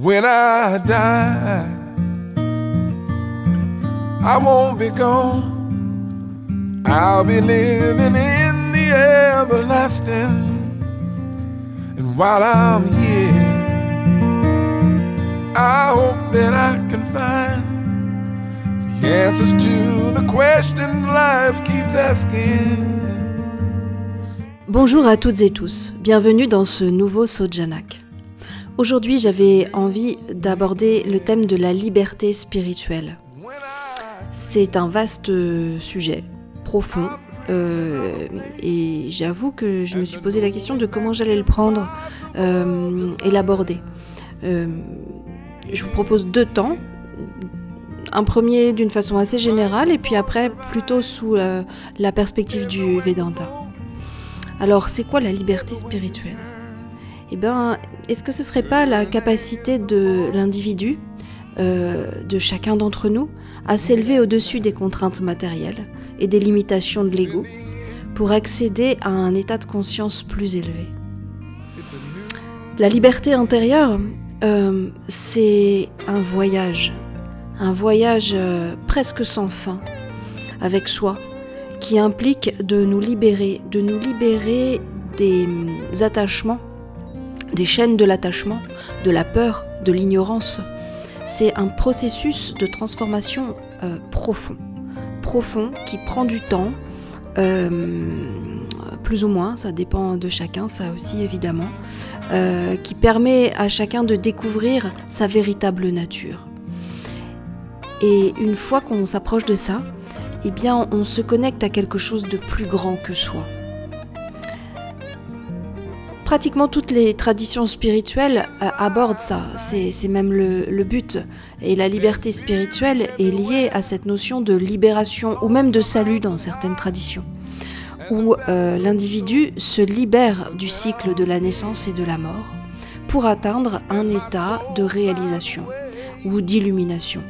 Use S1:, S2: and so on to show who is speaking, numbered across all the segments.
S1: When I die, I won't be gone. I'll be living in the everlasting. And while I'm here, I hope that I can find the answers to the questions life keeps asking.
S2: Bonjour à toutes et tous, bienvenue dans ce nouveau Sojanak. Aujourd'hui j'avais envie d'aborder le thème de la liberté spirituelle. C'est un vaste sujet, profond, euh, et j'avoue que je me suis posé la question de comment j'allais le prendre euh, et l'aborder. Euh, je vous propose deux temps. Un premier d'une façon assez générale et puis après plutôt sous la perspective du Vedanta. Alors c'est quoi la liberté spirituelle? Eh bien, est-ce que ce serait pas la capacité de l'individu, de chacun d'entre nous, à s'élever au-dessus des contraintes matérielles et des limitations de l'ego pour accéder à un état de conscience plus élevé? La liberté intérieure, euh, c'est un voyage, un voyage euh, presque sans fin avec soi, qui implique de nous libérer, de nous libérer des attachements, des chaînes de l'attachement, de la peur, de l'ignorance. C'est un processus de transformation euh, profond, profond qui prend du temps, plus ou moins, ça dépend de chacun, ça aussi évidemment, euh, qui permet à chacun de découvrir sa véritable nature. Et une fois qu'on s'approche de ça, eh bien on se connecte à quelque chose de plus grand que soi. Pratiquement toutes les traditions spirituelles euh, abordent ça, c'est même le, but. Et la liberté spirituelle est liée à cette notion de libération ou même de salut dans certaines traditions où euh, l'individu se libère du cycle de la naissance et de la mort pour atteindre un état de réalisation ou d'illumination.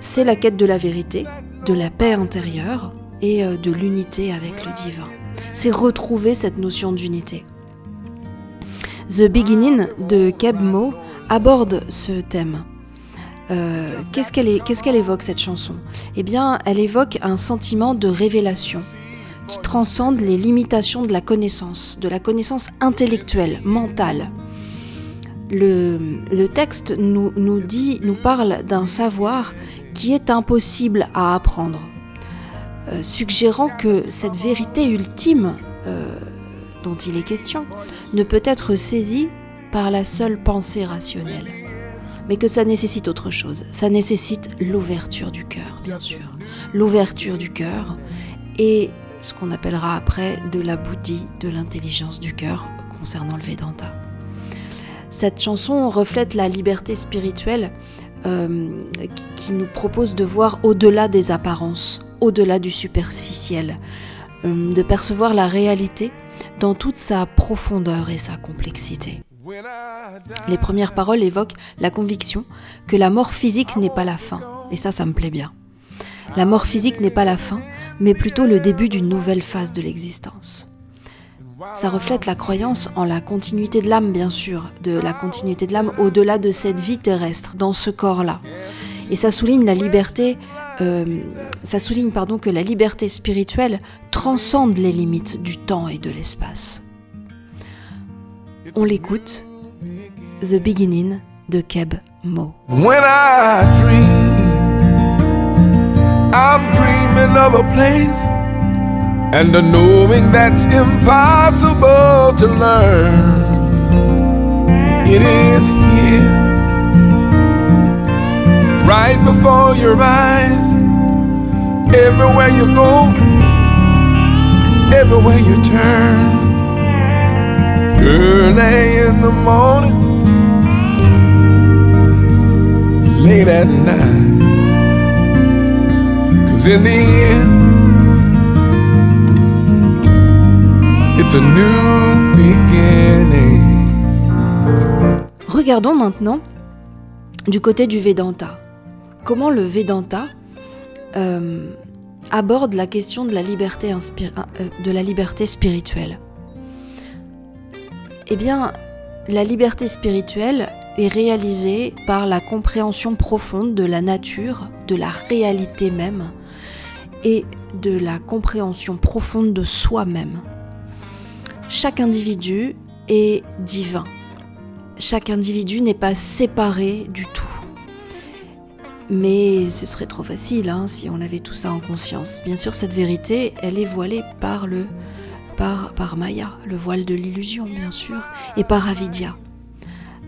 S2: C'est la quête de la vérité, de la paix intérieure et euh, de l'unité avec le divin. C'est retrouver cette notion d'unité. The Beginning de Keb Mo aborde ce thème. Euh, qu'est-ce qu'elle évoque cette chanson? Eh bien, elle évoque un sentiment de révélation, qui transcende les limitations de la connaissance, de la connaissance intellectuelle, mentale. Le, texte nous, parle d'un savoir qui est impossible à apprendre, euh, suggérant que cette vérité ultime dont il est question ne peut être saisie par la seule pensée rationnelle, mais que ça nécessite autre chose. Ça nécessite l'ouverture du cœur, bien sûr. L'ouverture du cœur et ce qu'on appellera après de la bouddhi, de l'intelligence du cœur concernant le Vedanta. Cette chanson reflète la liberté spirituelle euh, qui, nous propose de voir au-delà des apparences, au-delà du superficiel, de percevoir la réalité dans toute sa profondeur et sa complexité. Les premières paroles évoquent la conviction que la mort physique n'est pas la fin, et ça, ça me plaît bien. La mort physique n'est pas la fin, mais plutôt le début d'une nouvelle phase de l'existence. Ça reflète la croyance en la continuité de l'âme, bien sûr, de la continuité de l'âme au-delà de cette vie terrestre, dans ce corps-là. Et ça souligne la liberté, euh, ça souligne pardon que la liberté spirituelle transcende les limites du temps et de l'espace. On l'écoute, The Beginning de Keb Mo.
S1: I'm dreaming of a place and a knowing that's impossible to learn. It is here, right before your eyes. Everywhere you go, everywhere you turn. Early in the morning, late at night.
S2: Regardons maintenant du côté du Vedanta. Comment le Vedanta euh, aborde la question de la liberté, euh, de la liberté spirituelle Eh bien, la liberté spirituelle est réalisé par la compréhension profonde de la nature, de la réalité même et de la compréhension profonde de soi-même. Chaque individu est divin. Chaque individu n'est pas séparé du tout. Mais ce serait trop facile hein, si on avait tout ça en conscience. Bien sûr, cette vérité, elle est voilée par le par, Maya, le voile de l'illusion, bien sûr, et par Avidya,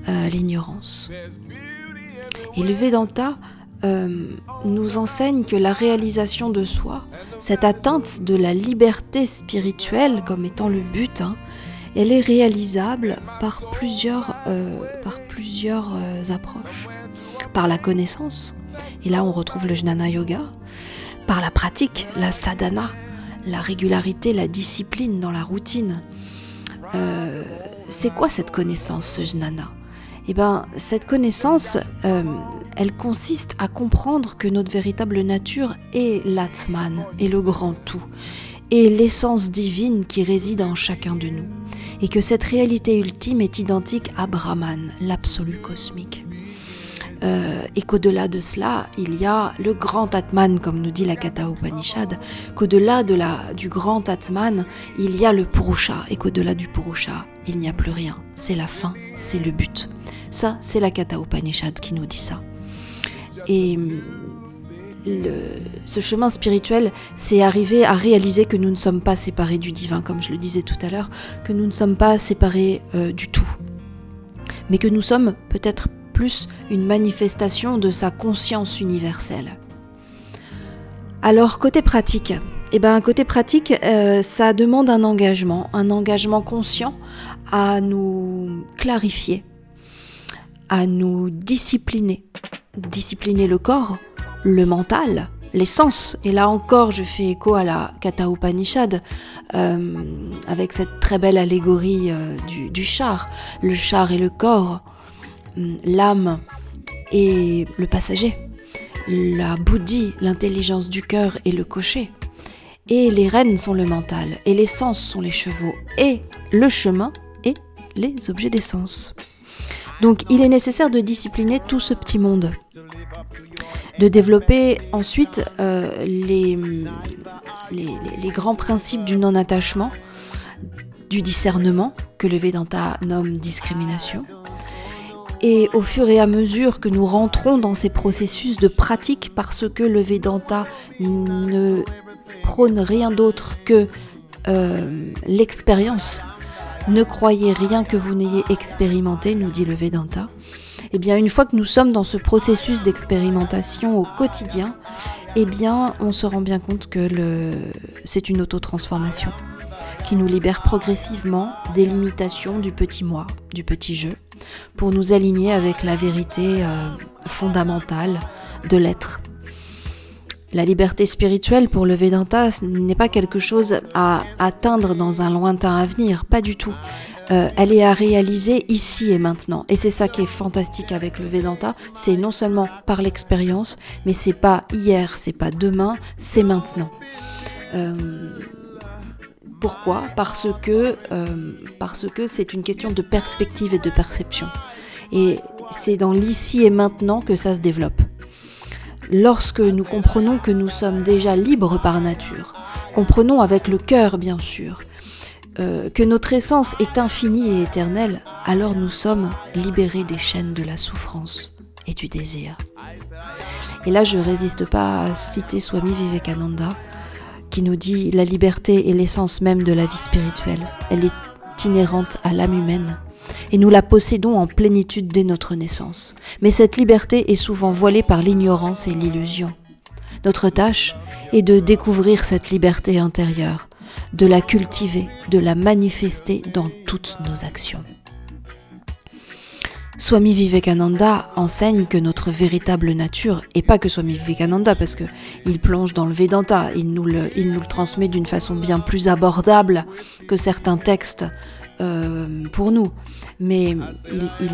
S2: euh, l'ignorance. Et le Vedanta euh, nous enseigne que la réalisation de soi, cette atteinte de la liberté spirituelle comme étant le but, hein, elle est réalisable par plusieurs, euh, par plusieurs approches. Par la connaissance, et là on retrouve le jnana yoga, par la pratique, la sadhana, la régularité, la discipline dans la routine. Euh, c'est quoi cette connaissance, ce jnana? Eh bien, cette connaissance, euh, elle consiste à comprendre que notre véritable nature est l'Atman, est le grand tout, et l'essence divine qui réside en chacun de nous, et que cette réalité ultime est identique à Brahman, l'absolu cosmique. Euh, et qu'au-delà de cela, il y a le grand Atman, comme nous dit la Katha Upanishad, qu'au-delà de la, du grand Atman, il y a le Purusha, et qu'au-delà du Purusha, il n'y a plus rien. C'est la fin, c'est le but. Ça, c'est la Katha Upanishad qui nous dit ça. Et le, ce chemin spirituel, c'est arriver à réaliser que nous ne sommes pas séparés du divin, comme je le disais tout à l'heure, que nous ne sommes pas séparés euh, du tout, mais que nous sommes peut-être plus une manifestation de sa conscience universelle. Alors côté pratique, eh ben, côté pratique, euh, ça demande un engagement, un engagement conscient à nous clarifier, à nous discipliner, discipliner le corps, le mental, les sens. Et là encore, je fais écho à la Katha Upanishad euh, avec cette très belle allégorie euh, du, char. Le char et le corps l'âme et le passager, la bouddhi, l'intelligence du cœur et le cocher. Et les rênes sont le mental, et les sens sont les chevaux, et le chemin et les objets d'essence. Donc il est nécessaire de discipliner tout ce petit monde, de développer ensuite euh, les, les, grands principes du non-attachement, du discernement, que le Vedanta nomme discrimination, et au fur et à mesure que nous rentrons dans ces processus de pratique, parce que le Vedanta ne prône rien d'autre que euh, l'expérience, ne croyez rien que vous n'ayez expérimenté, nous dit le Vedanta. Eh bien, une fois que nous sommes dans ce processus d'expérimentation au quotidien, eh bien, on se rend bien compte que c'est une autotransformation qui nous libère progressivement des limitations du petit moi, du petit jeu, pour nous aligner avec la vérité euh, fondamentale de l'être. La liberté spirituelle pour le Vedanta n'est pas quelque chose à atteindre dans un lointain avenir, pas du tout. Euh, elle est à réaliser ici et maintenant. Et c'est ça qui est fantastique avec le Vedanta, c'est non seulement par l'expérience, mais c'est pas hier, c'est pas demain, c'est maintenant. Euh, pourquoi? Parce que euh, parce que c'est une question de perspective et de perception. Et c'est dans l'ici et maintenant que ça se développe. Lorsque nous comprenons que nous sommes déjà libres par nature, comprenons avec le cœur bien sûr, euh, que notre essence est infinie et éternelle, alors nous sommes libérés des chaînes de la souffrance et du désir. Et là, je résiste pas à citer Swami Vivekananda, qui nous dit la liberté est l'essence même de la vie spirituelle. Elle est inhérente à l'âme humaine et nous la possédons en plénitude dès notre naissance. Mais cette liberté est souvent voilée par l'ignorance et l'illusion. Notre tâche est de découvrir cette liberté intérieure, de la cultiver, de la manifester dans toutes nos actions. Swami Vivekananda enseigne que notre véritable nature, et pas que Swami Vivekananda, parce que il plonge dans le Vedanta, il nous le, il nous le transmet d'une façon bien plus abordable que certains textes euh, pour nous. Mais il, il,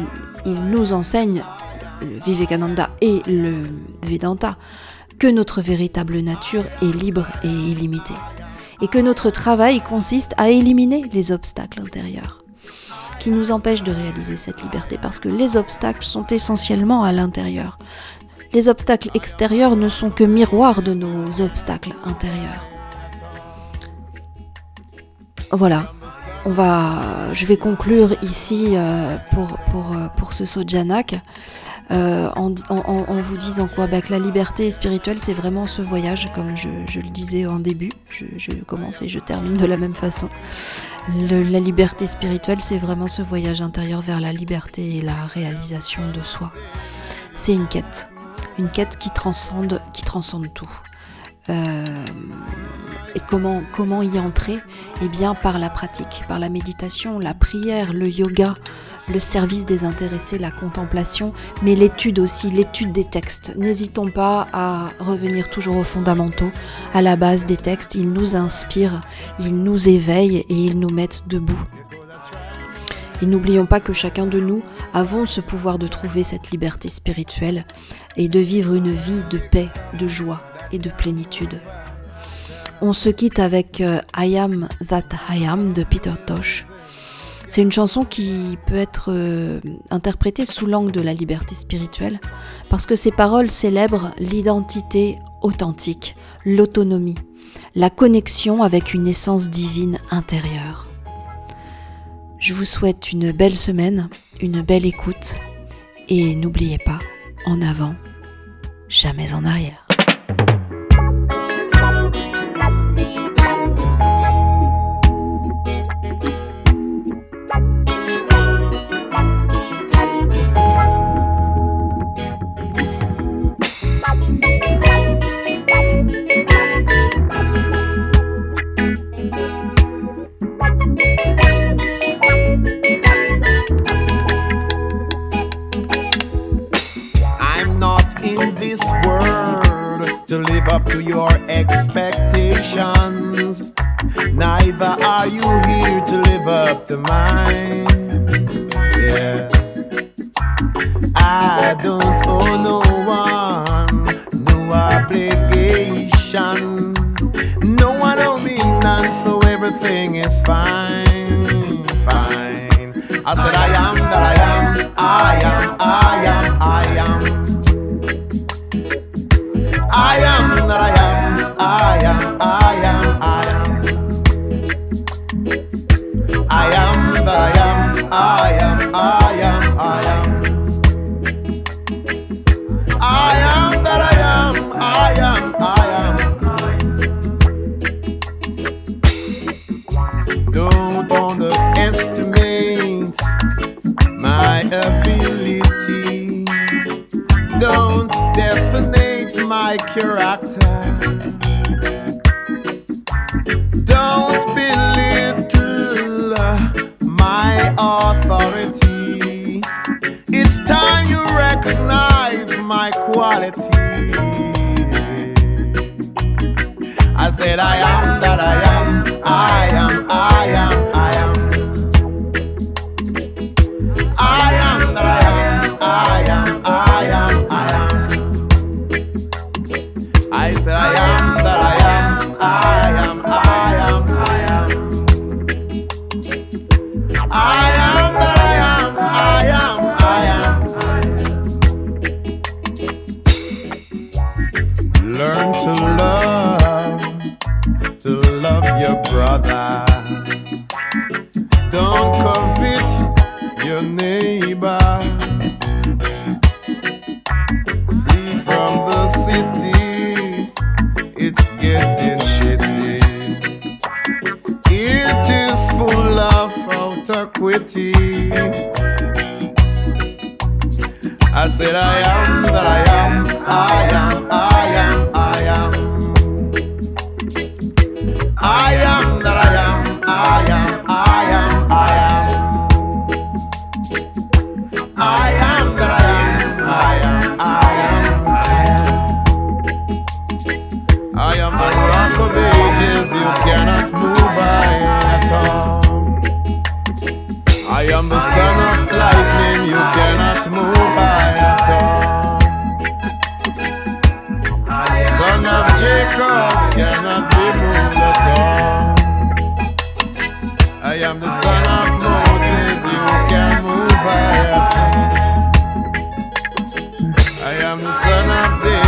S2: il nous enseigne, le Vivekananda et le Vedanta, que notre véritable nature est libre et illimitée. Et que notre travail consiste à éliminer les obstacles intérieurs qui nous empêchent de réaliser cette liberté, parce que les obstacles sont essentiellement à l'intérieur. Les obstacles extérieurs ne sont que miroirs de nos obstacles intérieurs. Voilà, on va, je vais conclure ici euh, pour, pour, euh, pour ce Sojanak. Euh, en, vous disant quoi bah, Que la liberté spirituelle, c'est vraiment ce voyage, comme je, le disais en début, je, commence et je termine de la même façon. la liberté spirituelle, c'est vraiment ce voyage intérieur vers la liberté et la réalisation de soi. C'est une quête, une quête qui transcende, qui transcende tout. Euh, et comment, comment y entrer? Eh bien par la pratique, par la méditation, la prière, le yoga, le service des intéressés, la contemplation, mais l'étude aussi, l'étude des textes. N'hésitons pas à revenir toujours aux fondamentaux, à la base des textes. Ils nous inspirent, ils nous éveillent et ils nous mettent debout. Et n'oublions pas que chacun de nous avons ce pouvoir de trouver cette liberté spirituelle et de vivre une vie de paix, de joie et de plénitude. On se quitte avec euh, I Am That I Am de Peter Tosh. C'est une chanson qui peut être euh, interprétée sous l'angle de la liberté spirituelle parce que ses paroles célèbrent l'identité authentique, l'autonomie, la connexion avec une essence divine intérieure. Je vous souhaite une belle semaine, une belle écoute et n'oubliez pas, en avant, jamais en arrière.
S3: To live up to your expectations. Neither are you here to live up to mine. Yeah. I don't owe no one, no obligation. No one owe me none, so everything is fine, fine. I said, I am that I am, my character. Don't belittle my authority. It's time you recognize my quality. I said, I am that I am, I am, I am, I am. I am that I am, I am, I am. se vaya. I am the son of the.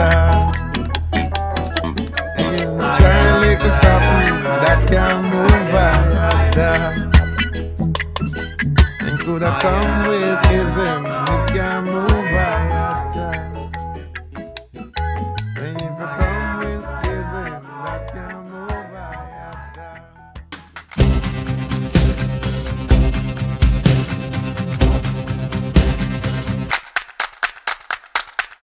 S3: sunshine. And you to make something that can